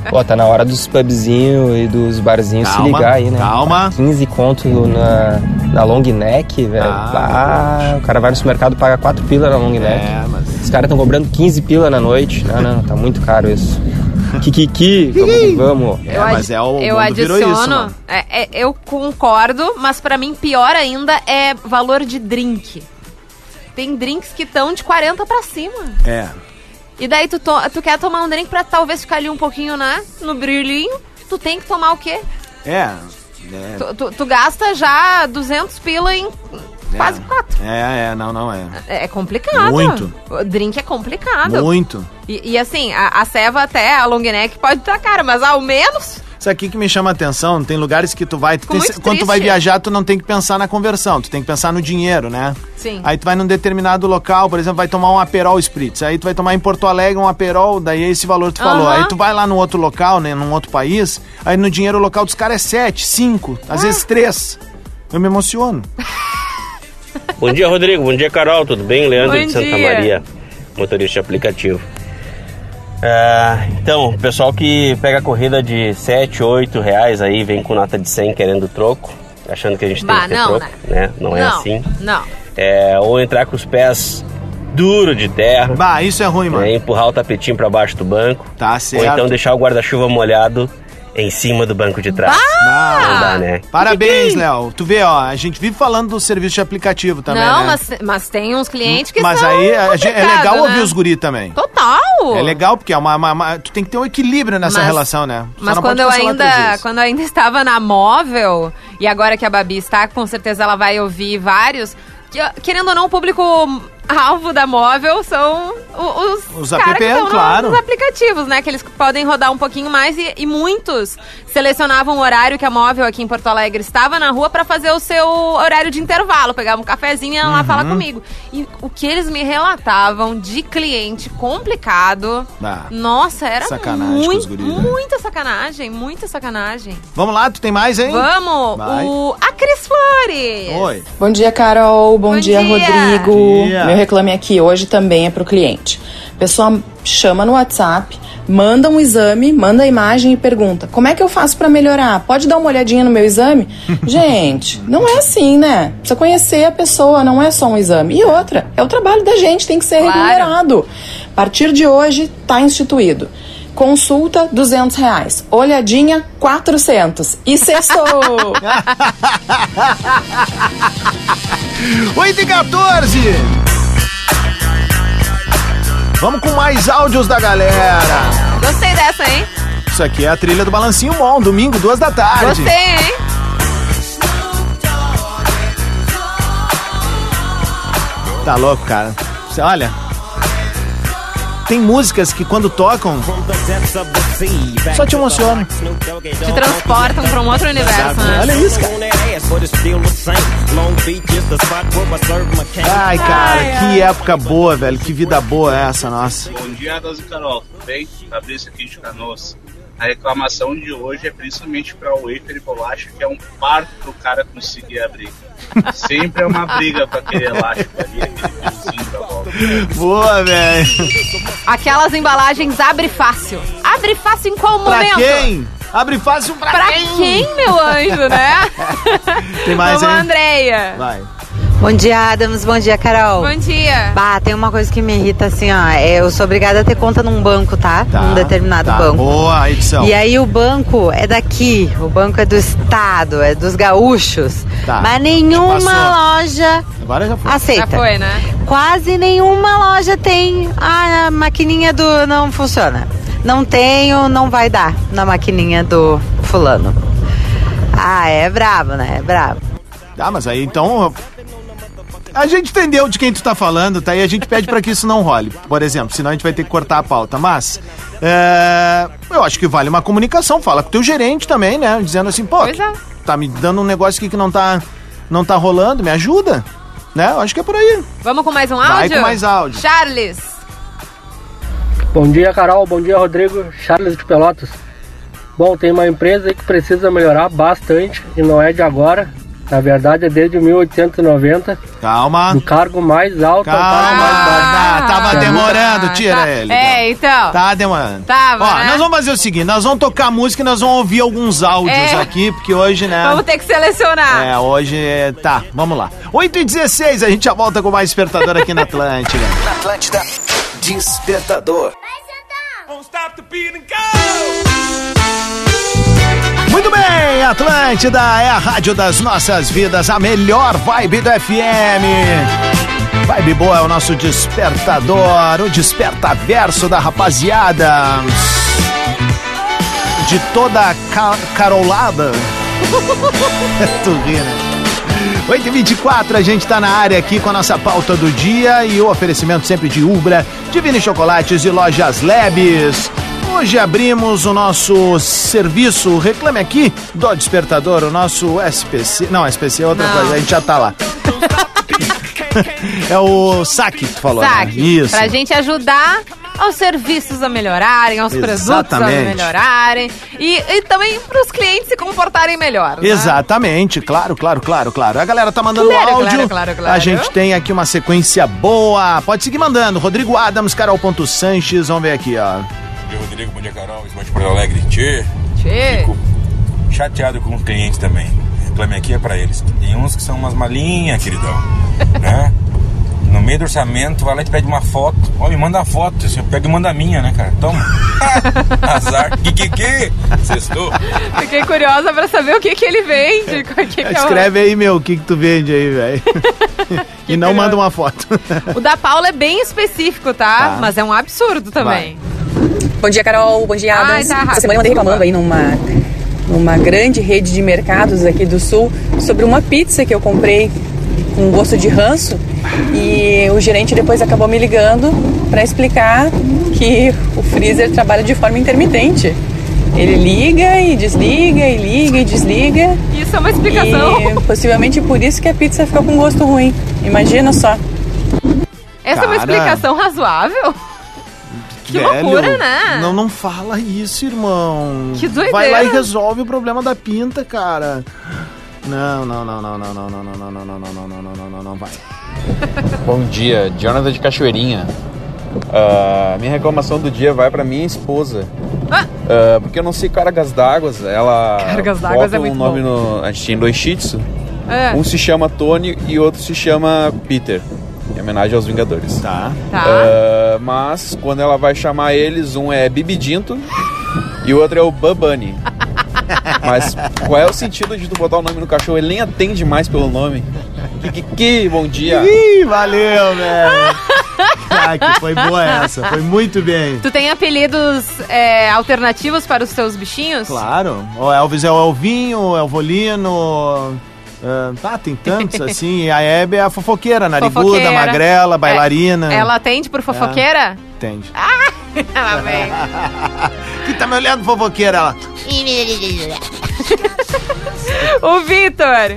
Pô, tá na hora dos pubzinhos e dos barzinhos se Calma, ligar aí, né? calma. 15 conto na, na long neck, velho. Ah, o cara vai no supermercado e paga 4 pila na long neck. É, mas... Os caras estão cobrando 15 pila na noite. Não, não, tá muito caro isso. Kikiki, vamos que vamos. É, mas é o eu mundo virou adiciono. isso, mano. é, é, eu concordo, mas pra mim pior ainda é valor de drink. Tem drinks que estão de 40 pra cima. É. E daí tu, to- tu quer tomar um drink pra talvez ficar ali um pouquinho, né? No brilhinho. Tu tem que tomar o quê? É. É. Tu, tu- tu gasta já 200 pila em quase 4. É, é, não, não é. É complicado. Muito. O drink é complicado. Muito. E, e assim, a, a ceva até, a long neck pode estar cara, mas ao menos Isso aqui que me chama a atenção, tem lugares que tu vai. tu tem- quando tu vai viajar, tu não tem que pensar na conversão, tu tem que pensar no dinheiro, né? Sim. Aí tu vai num determinado local, por exemplo, vai tomar um Aperol Spritz. Aí tu vai tomar em Porto Alegre um Aperol, daí é esse valor que tu falou. Aham. Aí tu vai lá no outro local, né, num outro país, aí no dinheiro local dos caras é 7, 5, Ah. às vezes 3. Eu me emociono. Bom dia, Rodrigo. Bom dia, Carol. Tudo bem? Leandro Bom de Santa dia. Maria, motorista aplicativo. Ah, então, o pessoal que pega corrida de 7, 8 reais aí, vem com nota de 100 querendo troco, achando que a gente tem Bah, que ter não, troco, né? Não, é assim. Não. É, ou entrar com os pés duro de terra. Bah, isso é ruim, mano. empurrar o tapetinho pra baixo do banco. Tá Ou certo. então deixar o guarda-chuva molhado em cima do banco de trás. Não dá, né? Parabéns, Léo. Tu vê, ó, a gente vive falando do serviço de aplicativo também, não, né? mas, mas tem uns clientes que Mas são aí a gente- é legal complicados, ouvir né? os guri também. Total! É legal porque é uma, uma- uma- tu tem que ter um equilíbrio nessa Mas- relação, né? Só Mas quando eu, ainda, quando eu ainda estava na móvel, e agora que a Babi está, com certeza ela vai ouvir vários. que, Querendo ou não, o público alvo da móvel são os, Os caras que app, estão no- claro. nos aplicativos, né? Que eles podem rodar um pouquinho mais e, e muitos selecionavam o horário que a móvel aqui em Porto Alegre estava na rua para fazer o seu horário de intervalo. Pegavam um cafezinho e lá Uhum. falar comigo. E o que eles me relatavam de cliente complicado, Ah, nossa, era sacanagem com os muito, guris, né? muita sacanagem, muita sacanagem. Vamos lá, tu tem mais, hein? Vamos, Vai. o a Cris Flores. Oi. Bom dia, Carol. Bom, dia, dia. Rodrigo. Bom dia. Meu reclame aqui hoje também é pro cliente. A pessoa chama no WhatsApp, manda um exame, manda a imagem e pergunta: como é que eu faço pra melhorar? Pode dar uma olhadinha no meu exame? gente, não é assim, né? Precisa conhecer a pessoa, não é só um exame. E outra, é o trabalho da gente, tem que ser Claro. remunerado. A partir de hoje, tá instituído. Consulta, 200 reais. Olhadinha, 400. E sextou! 8 e 14. Vamos com mais áudios da galera. Gostei dessa, hein? Isso aqui é a trilha do Balancinho Bom, domingo, duas da tarde. Gostei, hein? Tá louco, cara. Você olha. Tem músicas que quando tocam só te emocionam. Te transportam pra um outro universo, né? Olha isso, cara. Ai, cara, que época boa, velho. Que vida boa é essa, nossa. Bom dia, Adas e Carol, tudo bem? Fabrício aqui de Canoas. A reclamação de hoje é principalmente para o wafer e bolacha, que é um parto pro cara conseguir abrir. Sempre é uma briga com aquele elástico ali, aquele da volta. Boa, velho. Aquelas embalagens abre fácil. Abre fácil em qual Pra momento? quem? Abre fácil pra, Pra quem, meu anjo, né? Tem mais Vamos, aí? Andréia. Vai. Bom dia, Adams. Bom dia, Carol. Bom dia. Bah, tem uma coisa que me irrita assim, ó. é, Eu sou obrigada a ter conta num banco, tá? num determinado tá. banco. Boa a edição. E aí o banco é daqui, o banco é do estado, é dos gaúchos. Tá. Mas nenhuma loja Agora já foi. aceita. Já foi, né? Quase nenhuma loja tem. Ah, a maquininha do. não funciona. Não tenho, não vai dar na maquininha do fulano. Ah, é brabo, né? É brabo. Tá, mas aí então. A gente entendeu de quem tu tá falando, tá? E a gente pede pra que isso não role, por exemplo, senão a gente vai ter que cortar a pauta. Mas, é, eu acho que vale uma comunicação. Fala com o teu gerente também, né? Dizendo assim, pô, é. tá me dando um negócio aqui que não tá, não tá rolando, me ajuda. Né? Eu acho que é por aí. Vamos com mais um Vai áudio? com mais áudio. Charles. Bom dia, Carol. Bom dia, Rodrigo. Charles de Pelotas. Bom, tem uma empresa aí que precisa melhorar bastante e não é de agora. Na verdade, é desde 1890. Calma. Do cargo mais alto ao Calma. cargo mais baixo. Ah, tava demorando, gente- tira tá. ele. É, então. Tá demorando. Tava, Ó, né? nós vamos fazer o seguinte, nós vamos tocar música e nós vamos ouvir alguns áudios É. aqui, porque hoje, né... Vamos ter que selecionar. É, hoje tá, vamos lá. 8 e 16 a gente já volta com mais despertador aqui na Atlântida. Na Atlântida, Despertador. Muito bem, Atlântida é a rádio das nossas vidas, a melhor vibe do FM. Vibe boa é o nosso despertador, o despertaverso da rapaziada. De toda a ca carolada. tu ri, né? 8h24, a gente tá na área aqui com a nossa pauta do dia e o oferecimento sempre de Ubra, Divine Chocolates e Lojas Lebes. Hoje abrimos o nosso serviço Reclame Aqui do Despertador, o nosso SPC. Não, SPC é outra Não. coisa, a gente já tá lá. é o saque que tu falou, né? Saque. Isso. Pra gente ajudar aos serviços a melhorarem, aos produtos a Exatamente. melhorarem e, e também pros clientes se comportarem melhor. né? Exatamente, claro, claro, claro, claro. A galera tá mandando Claro, áudio. claro, claro, claro. A gente tem aqui uma sequência boa. Pode seguir mandando. Rodrigo Adams, Carol Ponto Sanches, vamos ver aqui, ó. Bom dia, Rodrigo. Bom dia, Carol. De Porto Alegre. Tchê. Tchê. Fico chateado com os clientes também. Reclame aqui é pra eles. Tem uns que são umas malinhas, queridão. né? No meio do orçamento, vai lá e te pede uma foto. Ó, me manda a foto. Assim, eu pego e manda a minha, né, cara? Toma. Azar. Que que que? Sextou. Fiquei curiosa pra saber o que, que ele vende. qual que que é o- Escreve aí, meu, o que, que tu vende aí, velho. e não manda uma foto. O da Paula é bem específico, tá? Tá. Mas é um absurdo também. Bom dia, Carol. Bom dia, Ai, Adams. tá rápido, Essa semana eu andei reclamando aí numa, numa grande rede de mercados aqui do Sul sobre uma pizza que eu comprei com gosto de ranço e o gerente depois acabou me ligando para explicar que o freezer trabalha de forma intermitente. Ele liga e desliga, e liga e desliga. Isso é uma explicação. E possivelmente por isso que a pizza ficou com gosto ruim. Imagina só. Essa é uma Cara. explicação razoável? Que Velho, loucura, né? Não, não fala isso, irmão. Que doideira. Vai lá e resolve o problema da pinta, cara. Não, não, não, não, não, não, não, não, não, não, não, não, não, não, não, não, não, não, vai. Bom dia, Jonathan de Cachoeirinha. Ah, minha reclamação do dia vai pra minha esposa. Ah, porque eu não sei cargas d'água. Ela Cargas d'água é um muito nome no. A gente tem dois shih tzu. É. Um se chama Tony e outro se chama Peter. Em homenagem aos Vingadores. Tá. Tá. Ah, mas quando ela vai chamar eles, um é Bibidinto e o outro é o Bubani. Mas qual é o sentido de tu botar o nome no cachorro? Ele nem atende mais pelo nome. Que, que, que bom dia. Ih, valeu, velho. Ah, que foi boa essa, foi muito bem. Tu tem apelidos é, alternativos para os teus bichinhos? Claro. O Elvis é o Elvinho, o Elvolino. Ah, tá, tem tantos assim. E a Hebe é a fofoqueira, nariguda, Fofoqueira. magrela, É, bailarina. Ela atende por fofoqueira? Entende. Ela vem. que tá me olhando, fofoqueira? Ela. o Vitor.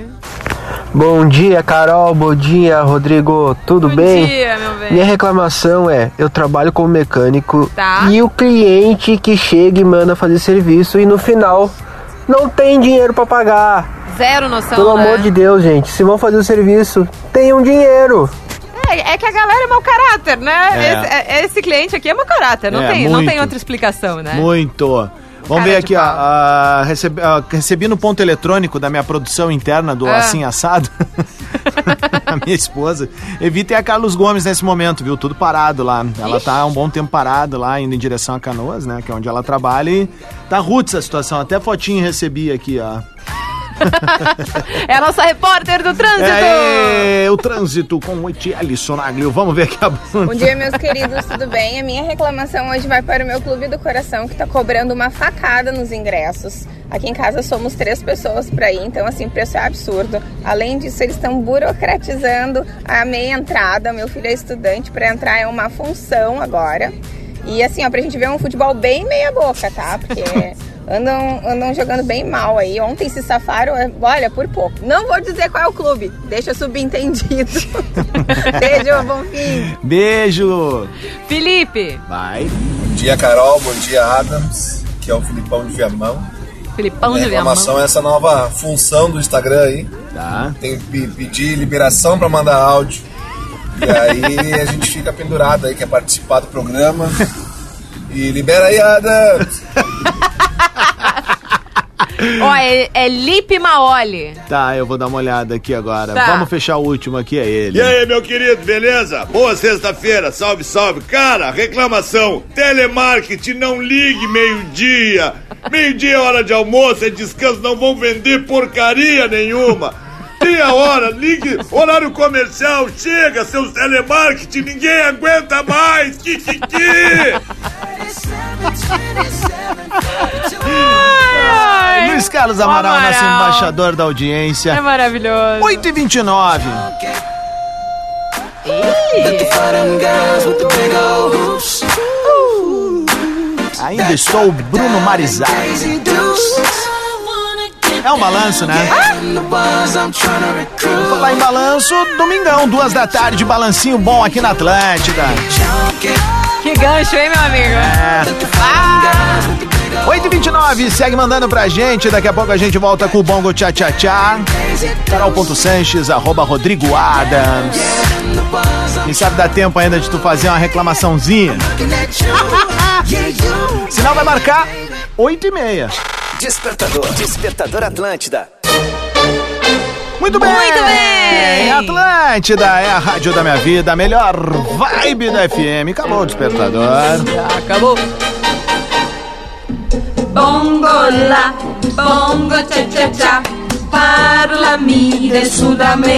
Bom dia, Carol. Bom dia, Rodrigo. Tudo Bom bem? dia, meu bem. Minha reclamação é: eu trabalho como mecânico Tá. e o cliente que chega e manda fazer serviço e no final não tem dinheiro pra pagar. Zero noção, Pelo né? amor de Deus, gente, se vão fazer o serviço, tenham dinheiro. É, é que a galera é mau caráter, né? É. Esse, é- esse cliente aqui é mau caráter, não, É, tem, não tem outra explicação, né? Muito. Vamos Cara ver aqui, ó. ah, recebi, ah, recebi no ponto eletrônico da minha produção interna do Ah. Assim Assado. a minha esposa. Evitem a Carlos Gomes nesse momento, viu? Tudo parado lá. Ela tá há um bom tempo parada lá, indo em direção a Canoas, né? Que é onde ela trabalha. E tá roots a situação. Até fotinho recebi aqui, ó. É a nossa repórter do trânsito. É, o trânsito com o Etiele Sonaglio. Vamos ver aqui a Bruna. Bom dia, meus queridos, tudo bem? A minha reclamação hoje vai para o meu Clube do Coração, que está cobrando uma facada nos ingressos. Aqui em casa somos três pessoas para ir, então assim, o preço é absurdo. Além disso, eles estão burocratizando a meia entrada. Meu filho é estudante, para entrar é uma função agora. E assim, ó, pra gente ver um futebol bem meia boca, tá? Porque andam, andam jogando bem mal aí. Ontem se safaram, é, olha, por pouco. Não vou dizer qual é o clube, deixa subentendido. Beijo, bom fim. Beijo. Felipe. Vai. Bom dia, Carol. Bom dia, Adams. Que é o Filipão de Viamão. Filipão de Viamão. reclamação é essa nova função do Instagram aí. Tá. Tem que pe- pedir liberação para mandar áudio. E aí a gente fica pendurado aí, quer participar do programa. E libera aí, Adams. Ó, é, é Lipe Maoli. Tá, eu vou dar uma olhada aqui agora. Tá. Vamos fechar o último aqui, é ele. E aí, meu querido, beleza? Boa sexta-feira, salve, salve. Cara, reclamação: telemarketing não ligue meio-dia. Meio-dia é hora de almoço, é descanso, não vão vender porcaria nenhuma. Tem a hora, ligue, horário comercial, chega, seus telemarketing, ninguém aguenta mais. Kikiki! Ai, Luiz Carlos Amaral, Amaral. nosso embaixador da audiência. É maravilhoso. 8 e 29 Ainda estou Bruno Marizai. É um balanço, né? Vou falar em balanço, domingão, duas da tarde, balancinho bom aqui na Atlântida. Que gancho, hein, meu amigo? É. 8h29, segue mandando pra gente. Daqui a pouco a gente volta com o Bongo Tchá Tchá Tchá. Carol.Sanches, arroba Rodrigo Adams. Quem sabe dá tempo ainda de tu fazer uma reclamaçãozinha. Sinal vai marcar 8h30. Despertador. Despertador Atlântida. Muito bem! Muito bem! Atlântida é a rádio da minha vida, a melhor vibe da FM. Acabou o despertador. Acabou. Bongo la, bongo cha cha cha, parlami de Sudamérica.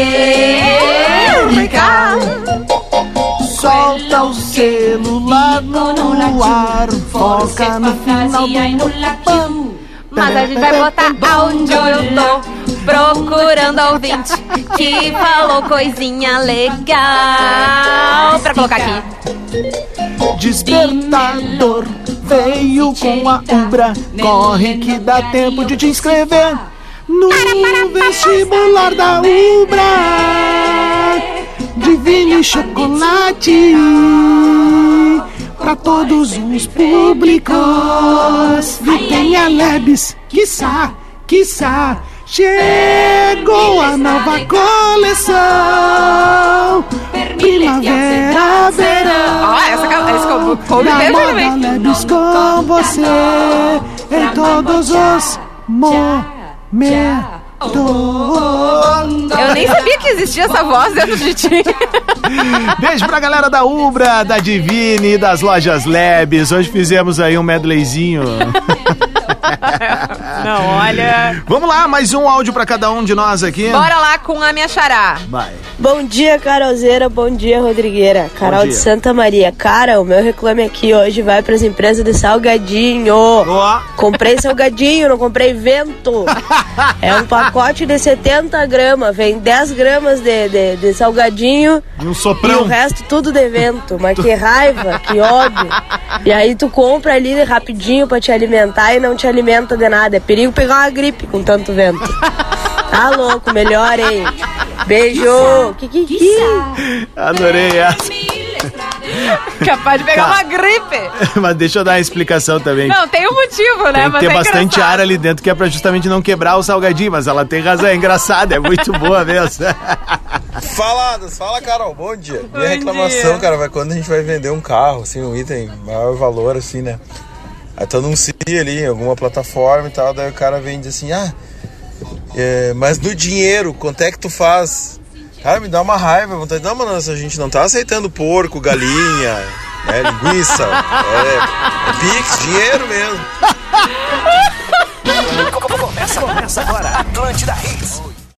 Solta o celular no ar, foca no final do Mas a gente vai botar aonde eu tô procurando ouvinte que falou coisinha legal pra colocar aqui. Despertador veio com a Ubra. Corre que dá tempo de te inscrever no vestibular da Ubra. Divine chocolate para todos os públicos. E tem a Lebes, quiçá, quiçá. Chegou a nova coleção. Primavera, verão. Ó, essa, esse co- coube Na dele moda também. Lebes com você em todos os momentos. Eu nem sabia que existia essa voz dentro de ti. Beijo pra galera da Ubra, da Divine e das lojas Lebes. Hoje fizemos aí um medleyzinho. Não, olha. Vamos lá, mais um áudio pra cada um de nós aqui. Bora lá com a minha xará. Vai. Bom dia, Carolzeira. Bom dia, Rodrigueira. Carol dia. de Santa Maria. Cara, o meu reclame aqui hoje vai para as empresas de salgadinho. Comprei salgadinho, não comprei vento. é um pacote de 70 gramas. Vem 10 gramas de, de, de salgadinho E um e soprão. o resto tudo de vento. Mas que raiva, que ódio. E aí tu compra ali rapidinho pra te alimentar e não te alimenta de nada. É perigo pegar uma gripe com tanto vento. Tá louco, melhor, hein? Beijo! Kikiki! Adorei essa. Capaz de pegar Tá. uma gripe. Mas deixa eu dar uma explicação também. Não, tem um motivo, né? Tem que Mas ter é bastante engraçado. ar ali dentro, que é pra justamente não quebrar o salgadinho, mas ela tem razão, é engraçado, é muito boa mesmo. Faladas, fala Carol, bom dia. Minha Bom reclamação, dia. cara, vai quando a gente vai vender um carro, assim, um item maior valor, assim, né? Aí tu anuncia ali em alguma plataforma e tal, daí o cara vem e diz assim, ah, é, mas no dinheiro, quanto é que tu faz? Cara, me dá uma raiva, vontade, não, mano, a gente não tá aceitando porco, galinha, né, linguiça, é, é Pix, dinheiro mesmo. Começa, começa agora, Atlântida Hits.